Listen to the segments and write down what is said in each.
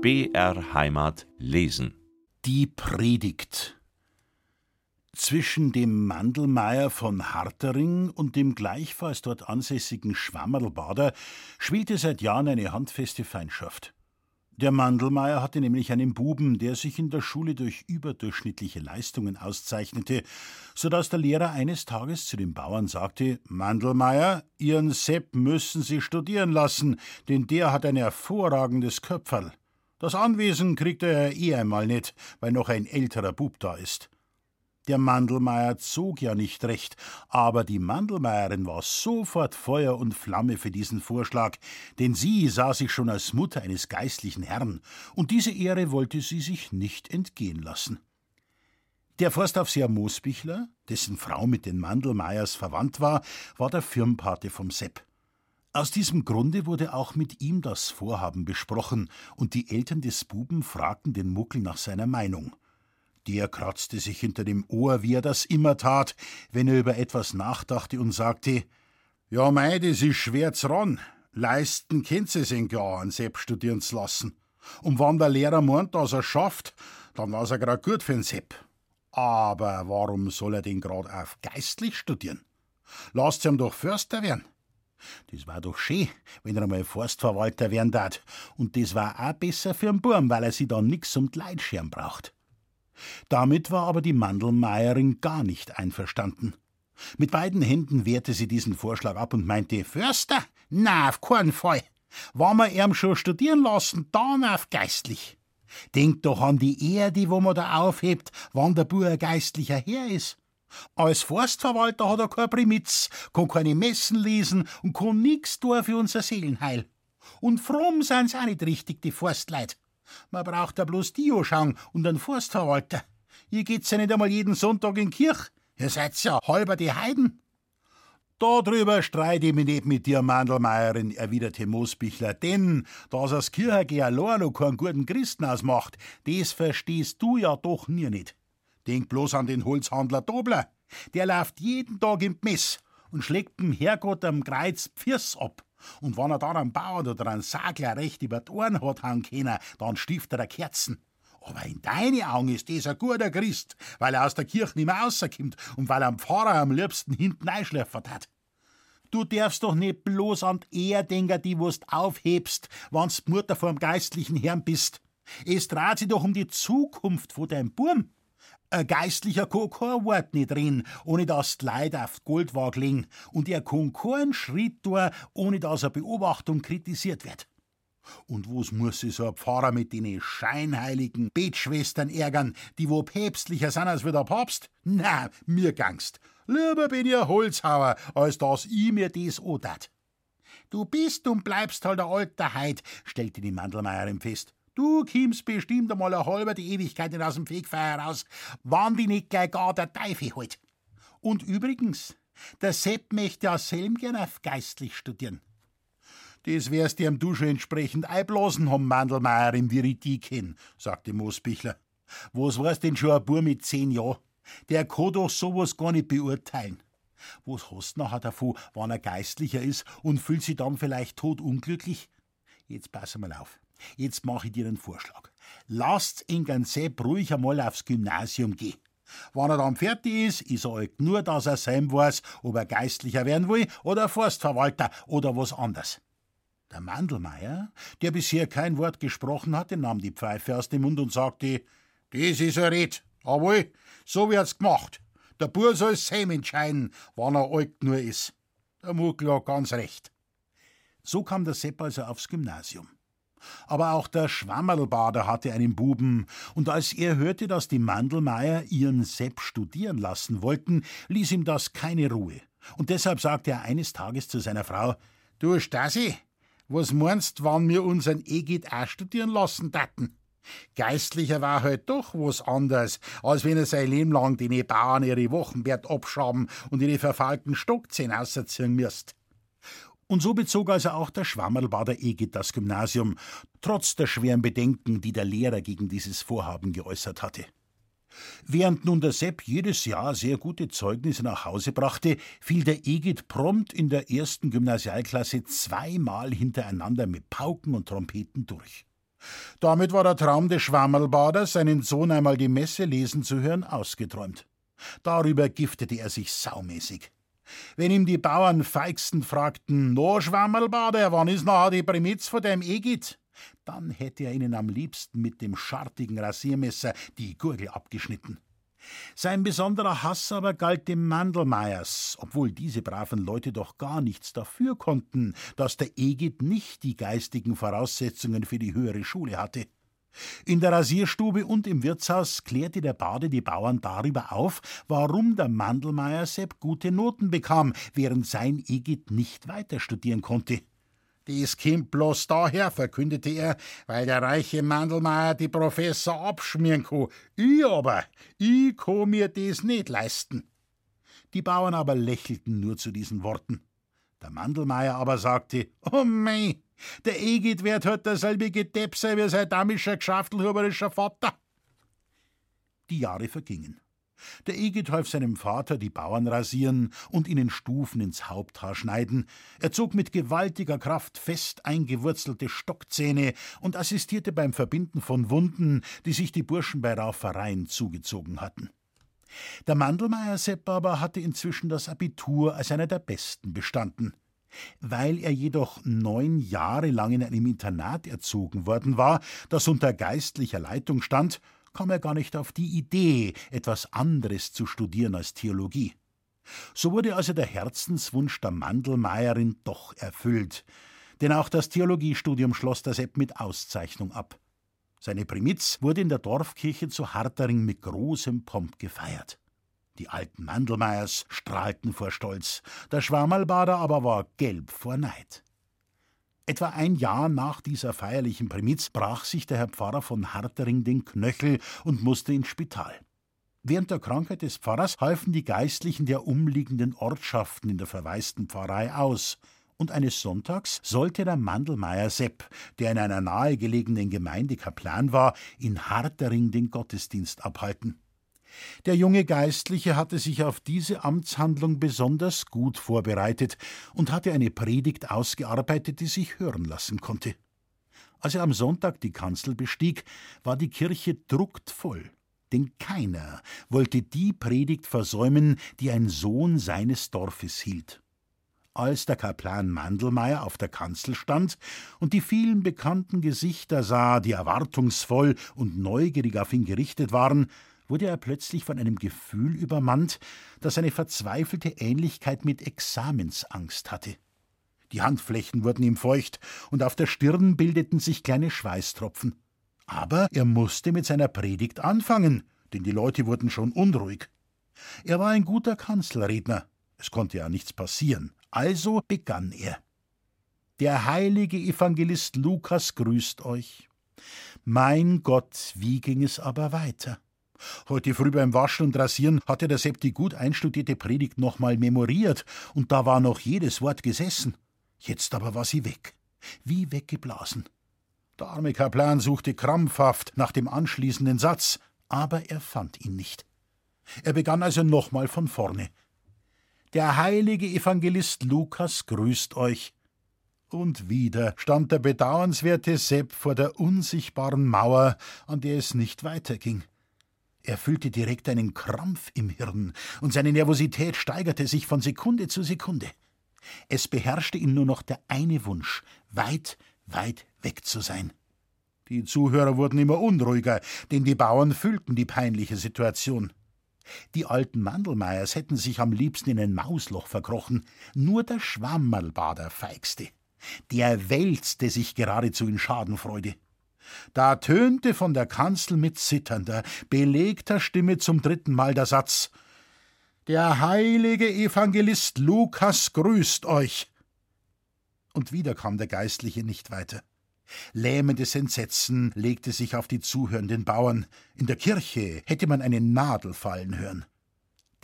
BR Heimat lesen. Die Predigt. Zwischen dem Mandelmeier von Hartering und dem gleichfalls dort ansässigen Schwammerlbader schwelte seit Jahren eine handfeste Feindschaft. Der Mandelmeier hatte nämlich einen Buben, der sich in der Schule durch überdurchschnittliche Leistungen auszeichnete, so dass der Lehrer eines Tages zu dem Bauern sagte: Mandelmeier, Ihren Sepp müssen Sie studieren lassen, denn der hat ein hervorragendes Köpferl. Das Anwesen kriegt er eh einmal nicht, weil noch ein älterer Bub da ist. Der Mandelmeier zog ja nicht recht, aber die Mandelmeierin war sofort Feuer und Flamme für diesen Vorschlag, denn sie sah sich schon als Mutter eines geistlichen Herrn, und diese Ehre wollte sie sich nicht entgehen lassen. Der Forstaufseher Moosbichler, dessen Frau mit den Mandelmeiers verwandt war, war der Firmpate vom Sepp. Aus diesem Grunde wurde auch mit ihm das Vorhaben besprochen, und die Eltern des Buben fragten den Muckel nach seiner Meinung. Der kratzte sich hinter dem Ohr, wie er das immer tat, wenn er über etwas nachdachte und sagte: Ja, mei, das ist schwer ran. Leisten kennt sie sich gar, an Sepp studieren zu lassen. Und wann der Lehrer meint, dass er schafft, dann war's er grad gut für den Sepp. Aber warum soll er denn grad auf geistlich studieren? Lasst ihm doch Förster werden. Das war doch schön, wenn er einmal Forstverwalter werden tat. Und das war auch besser für den Burm, weil er sich dann nix um Leitschirm braucht. Damit war aber die Mandelmeierin gar nicht einverstanden. Mit beiden Händen wehrte sie diesen Vorschlag ab und meinte: Förster? Na, auf keinen Fall. Wann wir ihm schon studieren lassen, dann auf geistlich. Denkt doch an die Erde, wo man da aufhebt, wann der ein geistlicher Herr ist. Als Forstverwalter hat er kein Primitz, kann keine Messen lesen und kann nix tun für unser Seelenheil. Und fromm sind's auch nicht richtig, die Forstleit. Man braucht ja bloß Dio schauen und einen Forstverwalter. Ihr geht's ja nicht einmal jeden Sonntag in Kirch. Ihr seid ja halber die Heiden. Darüber streite ich mich nicht mit dir, Mandelmeierin, erwiderte Moosbichler, denn, dass das Kirchergeh allein noch keinen guten Christen ausmacht, das verstehst du ja doch nie nicht. Denk bloß an den Holzhandler Dobler. Der läuft jeden Tag im Mess und schlägt dem Herrgott am Kreuz Pfirs ab. Und wenn er dann einen Bauern oder einen Sagler recht über die Ohren hat haben können, dann stiftet er Kerzen. Aber in deine Augen ist ein guter Christ, weil er aus der Kirche nicht mehr rauskommt und weil er am Pfarrer am liebsten hinten einschläfert hat. Du darfst doch nicht bloß an die denken, die du aufhebst, wenn's die Mutter vom geistlichen Herrn bist. Es dreht sich doch um die Zukunft von deinem Burm. Ein Geistlicher kein Wort nicht reden, ohne dass die Leute auf die Goldwaage legen, und er keinen Schritt tun, ohne dass er Beobachtung kritisiert wird. Und was muss sich so ein Pfarrer mit den scheinheiligen Betschwestern ärgern, die wo päpstlicher sind als wie der Papst? Na, mir gangst. Lieber bin ich ein Holzhauer, als dass ich mir das odat. Du bist und bleibst halt ein alter Heid, stellte die Mandelmeierin fest. Du kimmst bestimmt einmal eine halbe die Ewigkeit nicht aus dem Fegfeuer raus, wann die nicht gleich gar der Teufel holt. Und übrigens, der Sepp möchte ja selber gern auf geistlich studieren. Das wärst dir am Du schon entsprechend einblasen haben, Mandelmeier im Viritik hin, sagte Moosbichler. Was weiß denn schon ein Bub mit zehn Jahren? Der kann doch sowas gar nicht beurteilen. Was hast du nachher davon, wenn er Geistlicher ist und fühlt sich dann vielleicht totunglücklich? Jetzt pass mal auf. Jetzt mache ich dir einen Vorschlag. Lasst ihn ganz Sepp ruhig einmal aufs Gymnasium gehen. Wenn er dann fertig ist, ist er halt nur, dass er sein weiß, ob er Geistlicher werden will oder Forstverwalter oder was anderes. Der Mandelmeier, der bisher kein Wort gesprochen hatte, nahm die Pfeife aus dem Mund und sagte: Das ist ein Red. Jawohl, so wird's gemacht. Der Bur soll selber entscheiden, wann er alt nur ist. Der Muckel hat ganz recht. So kam der Sepp also aufs Gymnasium. Aber auch der Schwammerlbader hatte einen Buben, und als er hörte, dass die Mandelmeier ihren Sepp studieren lassen wollten, ließ ihm das keine Ruhe. Und deshalb sagte er eines Tages zu seiner Frau: Du Stasi, was meinst, wann wir unseren Egid auch studieren lassen daten? Geistlicher war halt doch was anderes, als wenn er sein Leben lang die Bauern ihre Wochenbert abschaben und ihre verfalten Stockzähne ausziehen müsst. Und so bezog also auch der Schwammerlbader Egid das Gymnasium, trotz der schweren Bedenken, die der Lehrer gegen dieses Vorhaben geäußert hatte. Während nun der Sepp jedes Jahr sehr gute Zeugnisse nach Hause brachte, fiel der Egid prompt in der ersten Gymnasialklasse zweimal hintereinander mit Pauken und Trompeten durch. Damit war der Traum des Schwammerlbaders, seinen Sohn einmal die Messe lesen zu hören, ausgeträumt. Darüber giftete er sich saumäßig. Wenn ihm die Bauern feigsten fragten, no Schwammerlbader, wann ist noch die Primitz von dem Egit? Dann hätte er ihnen am liebsten mit dem schartigen Rasiermesser die Gurgel abgeschnitten. Sein besonderer Hass aber galt dem Mandelmeiers, obwohl diese braven Leute doch gar nichts dafür konnten, dass der Egid nicht die geistigen Voraussetzungen für die höhere Schule hatte. In der Rasierstube und im Wirtshaus klärte der Bade die Bauern darüber auf, warum der Mandelmeier Sepp gute Noten bekam, während sein Egid nicht weiter studieren konnte. Dies kommt bloß daher, verkündete er, weil der reiche Mandelmeier die Professor abschmieren kann. Ich aber, ich kann mir das nicht leisten. Die Bauern aber lächelten nur zu diesen Worten. Der Mandelmeier aber sagte, oh mei, der Egid wird halt derselbe Depp sein wie sein damischer, geschaftelhuberischer Vater. Die Jahre vergingen. Der Egid half seinem Vater die Bauern rasieren und ihnen Stufen ins Haupthaar schneiden. Er zog mit gewaltiger Kraft fest eingewurzelte Stockzähne und assistierte beim Verbinden von Wunden, die sich die Burschen bei Raufereien zugezogen hatten. Der Mandelmeier Sepp aber hatte inzwischen das Abitur als einer der Besten bestanden. Weil er jedoch neun Jahre lang in einem Internat erzogen worden war, das unter geistlicher Leitung stand, kam er gar nicht auf die Idee, etwas anderes zu studieren als Theologie. So wurde also der Herzenswunsch der Mandelmeierin doch erfüllt, denn auch das Theologiestudium schloss der Sepp mit Auszeichnung ab. Seine Primitz wurde in der Dorfkirche zu Hartering mit großem Pomp gefeiert. Die alten Mandelmeiers strahlten vor Stolz, der Schwammerlbader aber war gelb vor Neid. Etwa ein Jahr nach dieser feierlichen Primiz brach sich der Herr Pfarrer von Hartering den Knöchel und musste ins Spital. Während der Krankheit des Pfarrers halfen die Geistlichen der umliegenden Ortschaften in der verwaisten Pfarrei aus, und eines Sonntags sollte der Mandelmeier Sepp, der in einer nahegelegenen Gemeinde Kaplan war, in Hartering den Gottesdienst abhalten. Der junge Geistliche hatte sich auf diese Amtshandlung besonders gut vorbereitet und hatte eine Predigt ausgearbeitet, die sich hören lassen konnte. Als er am Sonntag die Kanzel bestieg, war die Kirche drucktvoll, denn keiner wollte die Predigt versäumen, die ein Sohn seines Dorfes hielt. Als der Kaplan Mandelmeier auf der Kanzel stand und die vielen bekannten Gesichter sah, die erwartungsvoll und neugierig auf ihn gerichtet waren, wurde er plötzlich von einem Gefühl übermannt, das eine verzweifelte Ähnlichkeit mit Examensangst hatte. Die Handflächen wurden ihm feucht, und auf der Stirn bildeten sich kleine Schweißtropfen. Aber er musste mit seiner Predigt anfangen, denn die Leute wurden schon unruhig. Er war ein guter Kanzelredner, es konnte ja nichts passieren, also begann er. Der heilige Evangelist Lukas grüßt euch. Mein Gott, wie ging es aber weiter? Heute früh beim Waschen und Rasieren hatte der Sepp die gut einstudierte Predigt nochmal memoriert, und da war noch jedes Wort gesessen. Jetzt aber war sie weg, wie weggeblasen. Der arme Kaplan suchte krampfhaft nach dem anschließenden Satz, aber er fand ihn nicht. Er begann also nochmal von vorne. Der heilige Evangelist Lukas grüßt euch. Und wieder stand der bedauernswerte Sepp vor der unsichtbaren Mauer, an der es nicht weiterging. Er fühlte direkt einen Krampf im Hirn, und seine Nervosität steigerte sich von Sekunde zu Sekunde. Es beherrschte ihn nur noch der eine Wunsch, weit, weit weg zu sein. Die Zuhörer wurden immer unruhiger, denn die Bauern fühlten die peinliche Situation. Die alten Mandelmeiers hätten sich am liebsten in ein Mausloch verkrochen, nur der Schwammerlbader feigste. Der wälzte sich geradezu in Schadenfreude. Da tönte von der Kanzel mit zitternder, belegter Stimme zum dritten Mal der Satz Der heilige Evangelist Lukas grüßt euch. Und wieder kam der Geistliche nicht weiter. Lähmendes Entsetzen legte sich auf die zuhörenden Bauern. In der Kirche hätte man eine Nadel fallen hören.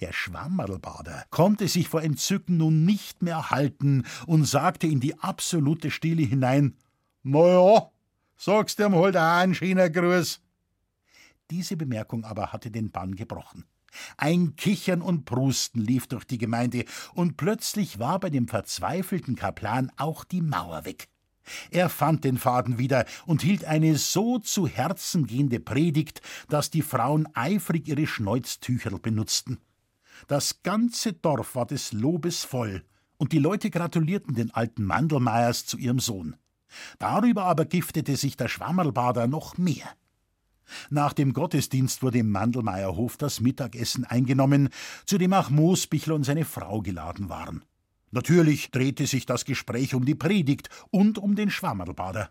Der Schwammerlbader konnte sich vor Entzücken nun nicht mehr halten und sagte in die absolute Stille hinein: Na ja, Sagst ihm halt auch einen schönen Gruß. Diese Bemerkung aber hatte den Bann gebrochen. Ein Kichern und Prusten lief durch die Gemeinde, und plötzlich war bei dem verzweifelten Kaplan auch die Mauer weg. Er fand den Faden wieder und hielt eine so zu Herzen gehende Predigt, dass die Frauen eifrig ihre Schneuztücher benutzten. Das ganze Dorf war des Lobes voll, und die Leute gratulierten den alten Mandelmeiers zu ihrem Sohn. Darüber aber giftete sich der Schwammerlbader noch mehr. Nach dem Gottesdienst wurde im Mandelmeierhof das Mittagessen eingenommen, zu dem auch Moosbichler und seine Frau geladen waren. Natürlich drehte sich das Gespräch um die Predigt und um den Schwammerlbader.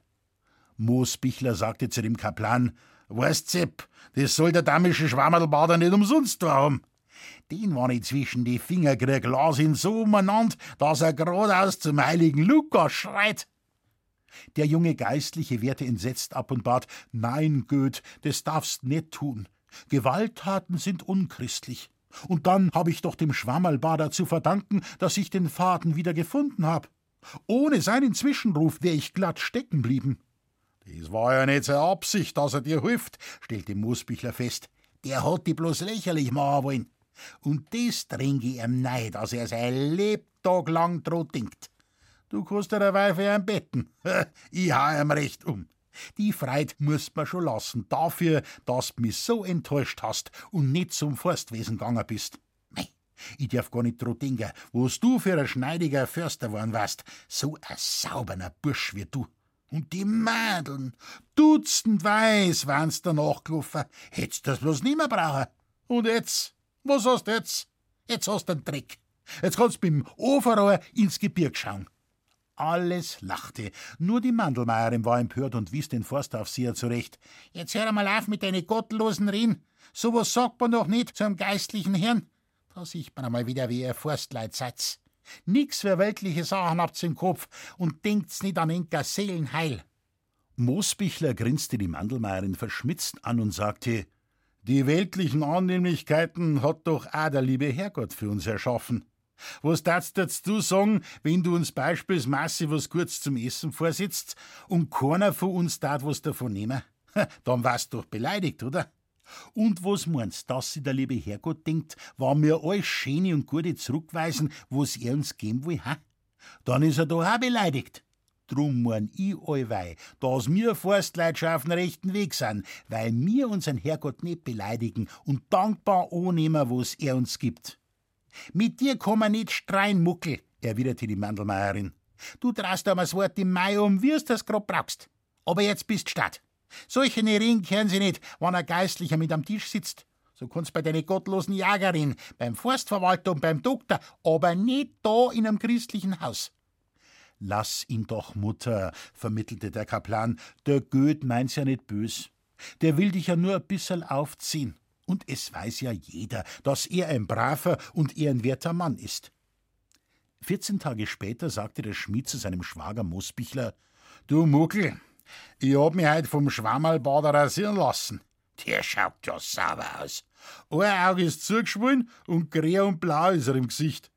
Moosbichler sagte zu dem Kaplan: Weißt Sepp, das soll der damische Schwammerlbader nicht umsonst haben. Den war ich zwischen die Finger gekriegt, las ihn so umeinander, dass er geradeaus zum heiligen Lukas schreit. Der junge Geistliche wehrte entsetzt ab und bat: Nein, Goeth, das darfst nicht tun. Gewalttaten sind unchristlich. Und dann hab ich doch dem Schwammerlbader zu verdanken, dass ich den Faden wieder gefunden hab. Ohne seinen Zwischenruf wär ich glatt stecken blieben. Das war ja nicht seine Absicht, dass er dir hilft, stellte Moosbichler fest. Der hat die bloß lächerlich machen wollen. Und das trinke ich ihm nei, dass er sein Lebtag lang droht denkt. Du kannst dir dabei für ihn betten. ich hau ihm recht um. Die Freit musst mir schon lassen, dafür, dass du mich so enttäuscht hast und nicht zum Forstwesen gegangen bist. Mei, ich darf gar nicht dran denken, was du für ein schneidiger Förster geworden warst. So ein sauberner Bursch wie du. Und die Madeln, dutzend weiß waren's danach gelaufen. Hättest das bloß nimmer brauchen. Und jetzt? Was hast du jetzt? Jetzt hast du einen Dreck. Jetzt kannst du mit dem Overrohr ins Gebirg schauen. Alles lachte. Nur die Mandelmeierin war empört und wies den Forstaufseher zurecht. Jetzt hör einmal auf mit deinen gottlosen Reden. So was sagt man doch nicht zu einem geistlichen Herrn. Da sieht man einmal wieder, wie ihr Forstleit seid. Nix für weltliche Sachen habt's im Kopf und denkt's nicht an enker Seelenheil. Moosbichler grinste die Mandelmeierin verschmitzt an und sagte, die weltlichen Annehmlichkeiten hat doch auch der liebe Herrgott für uns erschaffen. Was darfst du sagen, wenn du uns beispielsweise was kurz zum Essen vorsitzt und keiner von uns tat was davon nehmen? Dann warst du doch beleidigt, oder? Und was meinst, dass sich der liebe Herrgott denkt, war mir alles Schöne und Gute zurückweisen, was er uns geben will, ha? Dann ist er doch auch beleidigt. Drum mein ich allweil, dass mir Forstleit schon auf dem rechten Weg sind, weil mir unseren Herrgott nicht beleidigen und dankbar annehmen, was er uns gibt. Mit dir kann man nicht streien, Muckel, erwiderte die Mandelmeierin. Du traust einmal das Wort im Mai um, wie du das grad brauchst. Aber jetzt bist statt. Solche Reden kehren sie nicht, wenn ein Geistlicher mit am Tisch sitzt. So kannst bei deine gottlosen Jagerin, beim Forstverwalter und beim Doktor, aber nicht da in einem christlichen Haus. Lass ihn doch, Mutter, vermittelte der Kaplan. Der Goeth meint's ja nicht bös. Der will dich ja nur ein bisserl aufziehen. Und es weiß ja jeder, dass er ein braver und ehrenwerter Mann ist. Vierzehn Tage später sagte der Schmied zu seinem Schwager Mosbichler: Du Muckel, ich hab mich heut vom Schwammerlbader rasieren lassen. Der schaut ja sauber aus. Ein Auge ist zugeschwollen und grä und blau ist er im Gesicht.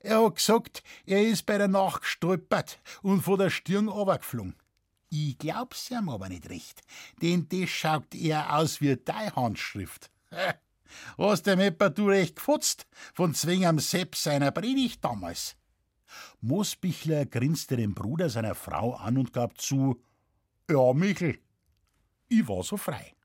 Er hat gesagt, er ist bei der Nacht gestolpert und von der Stirn runtergeflogen. Ich glaub's ihm aber nicht recht, denn das schaut eher aus wie deine Handschrift. Hast dem etwa du recht gefutzt von Zwing am Sepp seiner Predigt damals? Mosbichler grinste den Bruder seiner Frau an und gab zu: Ja, Michel, ich war so frei.